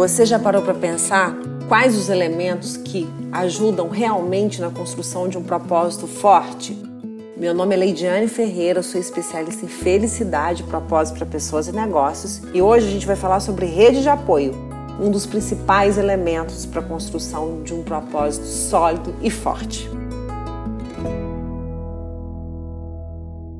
Você já parou para pensar quais os elementos que ajudam realmente na construção de um propósito forte? Meu nome é Leidiane Ferreira, sou especialista em felicidade propósito para pessoas e negócios e hoje a gente vai falar sobre rede de apoio, um dos principais elementos para a construção de um propósito sólido e forte.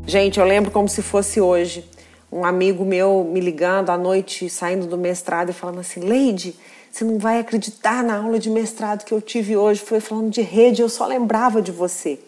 Gente, eu lembro como se fosse hoje um amigo meu me ligando à noite, saindo do mestrado e falando assim: Leide, você não vai acreditar na aula de mestrado que eu tive hoje. Foi falando de rede, eu só lembrava de você.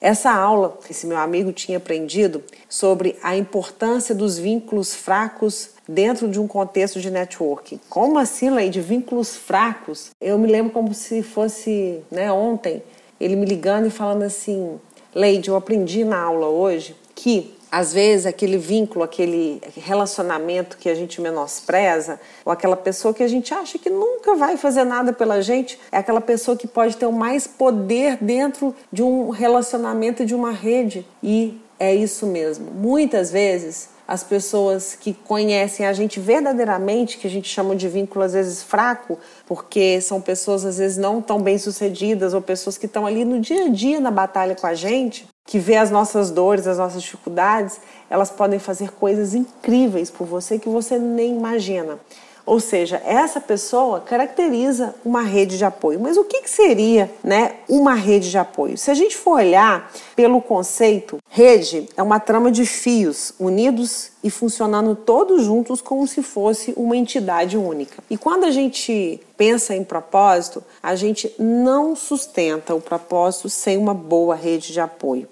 Essa aula, esse meu amigo tinha aprendido sobre a importância dos vínculos fracos dentro de um contexto de networking. Como assim, Leide? Vínculos fracos? Eu me lembro como se fosse né, ontem, ele me ligando e falando assim: Leide, eu aprendi na aula hoje que às vezes aquele vínculo, aquele relacionamento que a gente menospreza, ou aquela pessoa que a gente acha que nunca vai fazer nada pela gente, é aquela pessoa que pode ter o mais poder dentro de um relacionamento de uma rede. E é isso mesmo. Muitas vezes as pessoas que conhecem a gente verdadeiramente, que a gente chama de vínculo às vezes fraco, porque são pessoas às vezes não tão bem sucedidas ou pessoas que estão ali no dia a dia na batalha com a gente, que vê as nossas dores, as nossas dificuldades, elas podem fazer coisas incríveis por você que você nem imagina. Ou seja, essa pessoa caracteriza uma rede de apoio. Mas o que, que seria né, uma rede de apoio? Se a gente for olhar pelo conceito, rede é uma trama de fios unidos e funcionando todos juntos como se fosse uma entidade única. E quando a gente pensa em propósito, a gente não sustenta o propósito sem uma boa rede de apoio.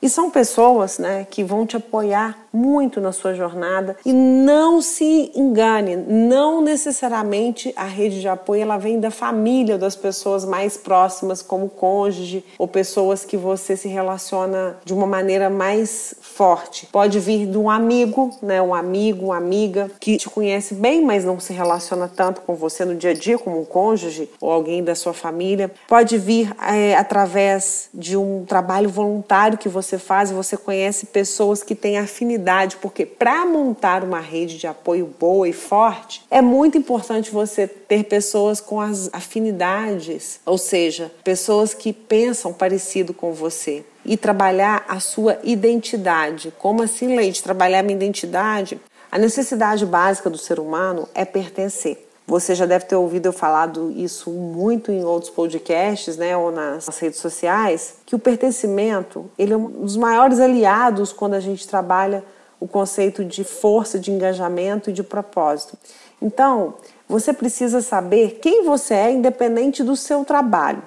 E são pessoas né, que vão te apoiar muito na sua jornada e não se engane, não necessariamente a rede de apoio ela vem da família, das pessoas mais próximas, como cônjuge ou pessoas que você se relaciona de uma maneira mais forte. Pode vir de um amigo, né, um amigo, uma amiga que te conhece bem, mas não se relaciona tanto com você no dia a dia, como um cônjuge ou alguém da sua família. Pode vir é, através de um trabalho voluntário que você faz você conhece pessoas que têm afinidade, porque para montar uma rede de apoio boa e forte, é muito importante você ter pessoas com as afinidades, ou seja, pessoas que pensam parecido com você e trabalhar a sua identidade. Como assim, Leite? Trabalhar minha identidade? A necessidade básica do ser humano é pertencer. Você já deve ter ouvido eu falado isso muito em outros podcasts, né, ou nas redes sociais, que o pertencimento, ele é um dos maiores aliados quando a gente trabalha o conceito de força, de engajamento e de propósito. Então, você precisa saber quem você é independente do seu trabalho.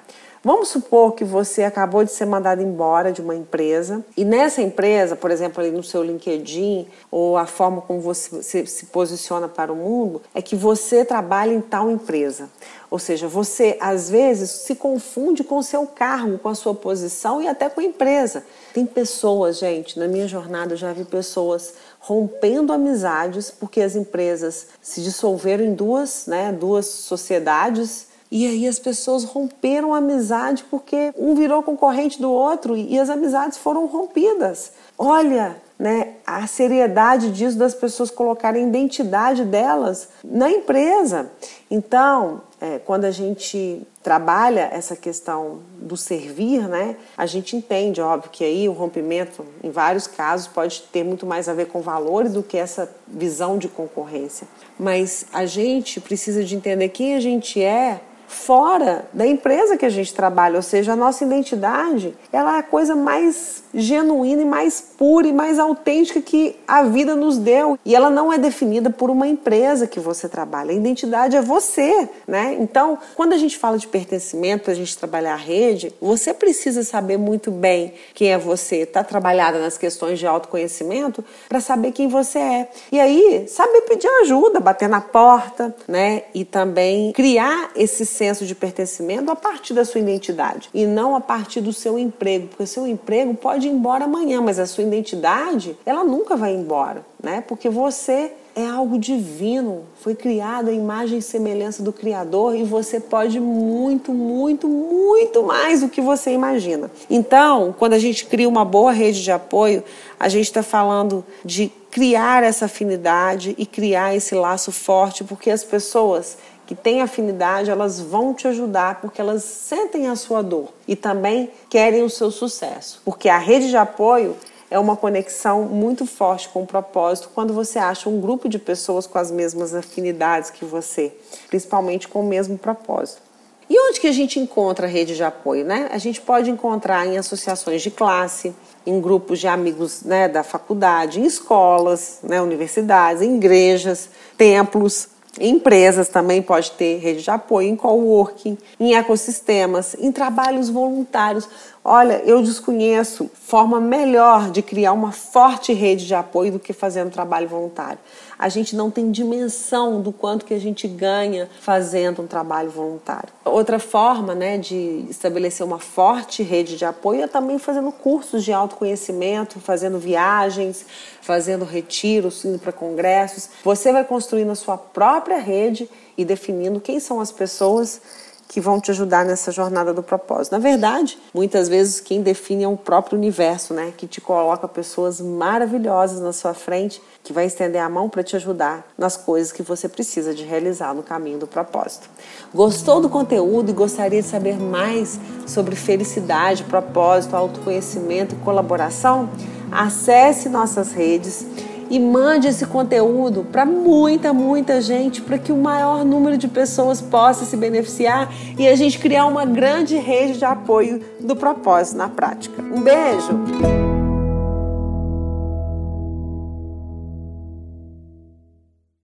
Vamos supor que você acabou de ser mandado embora de uma empresa e nessa empresa, por exemplo, ali no seu LinkedIn ou a forma como você se posiciona para o mundo, é que você trabalha em tal empresa. Ou seja, você às vezes se confunde com o seu cargo, com a sua posição e até com a empresa. Tem pessoas, gente, na minha jornada eu já vi pessoas rompendo amizades porque as empresas se dissolveram em duas, né, duas sociedades e aí as pessoas romperam a amizade porque um virou concorrente do outro e as amizades foram rompidas. Olha, né, a seriedade disso das pessoas colocarem a identidade delas na empresa. Então, é, quando a gente trabalha essa questão do servir, né, a gente entende, óbvio, que aí o rompimento, em vários casos, pode ter muito mais a ver com valores do que essa visão de concorrência. Mas a gente precisa de entender quem a gente é fora da empresa que a gente trabalha, ou seja, a nossa identidade, ela é a coisa mais genuína e mais pura e mais autêntica que a vida nos deu. E ela não é definida por uma empresa que você trabalha. A identidade é você, né? Então, quando a gente fala de pertencimento, a gente trabalhar a rede, você precisa saber muito bem quem é você, tá trabalhada nas questões de autoconhecimento para saber quem você é. E aí, saber pedir ajuda, bater na porta, né? E também criar esse senso de pertencimento a partir da sua identidade e não a partir do seu emprego, porque o seu emprego pode ir embora amanhã, mas a sua identidade, ela nunca vai embora, né? Porque você é algo divino, foi criado à imagem e semelhança do Criador e você pode muito, muito, muito mais do que você imagina. Então, quando a gente cria uma boa rede de apoio, a gente está falando de criar essa afinidade e criar esse laço forte, porque as pessoas que têm afinidade, elas vão te ajudar porque elas sentem a sua dor e também querem o seu sucesso. Porque a rede de apoio é uma conexão muito forte com o propósito quando você acha um grupo de pessoas com as mesmas afinidades que você, principalmente com o mesmo propósito. E onde que a gente encontra a rede de apoio, né? A gente pode encontrar em associações de classe, em grupos de amigos né, da faculdade, em escolas, né, universidades, em igrejas, templos, Empresas também pode ter rede de apoio em coworking, em ecossistemas, em trabalhos voluntários. Olha, eu desconheço forma melhor de criar uma forte rede de apoio do que fazendo trabalho voluntário. A gente não tem dimensão do quanto que a gente ganha fazendo um trabalho voluntário. Outra forma, né, de estabelecer uma forte rede de apoio é também fazendo cursos de autoconhecimento, fazendo viagens, fazendo retiros, indo para congressos. Você vai construindo a sua própria rede e definindo quem são as pessoas que vão te ajudar nessa jornada do propósito. Na verdade, muitas vezes quem define é o próprio universo, né? Que te coloca pessoas maravilhosas na sua frente, que vai estender a mão para te ajudar nas coisas que você precisa de realizar no caminho do propósito. Gostou do conteúdo e gostaria de saber mais sobre felicidade, propósito, autoconhecimento e colaboração? Acesse nossas redes e mande esse conteúdo para muita, muita gente, para que o maior número de pessoas possa se beneficiar e a gente criar uma grande rede de apoio do propósito na prática. Um beijo!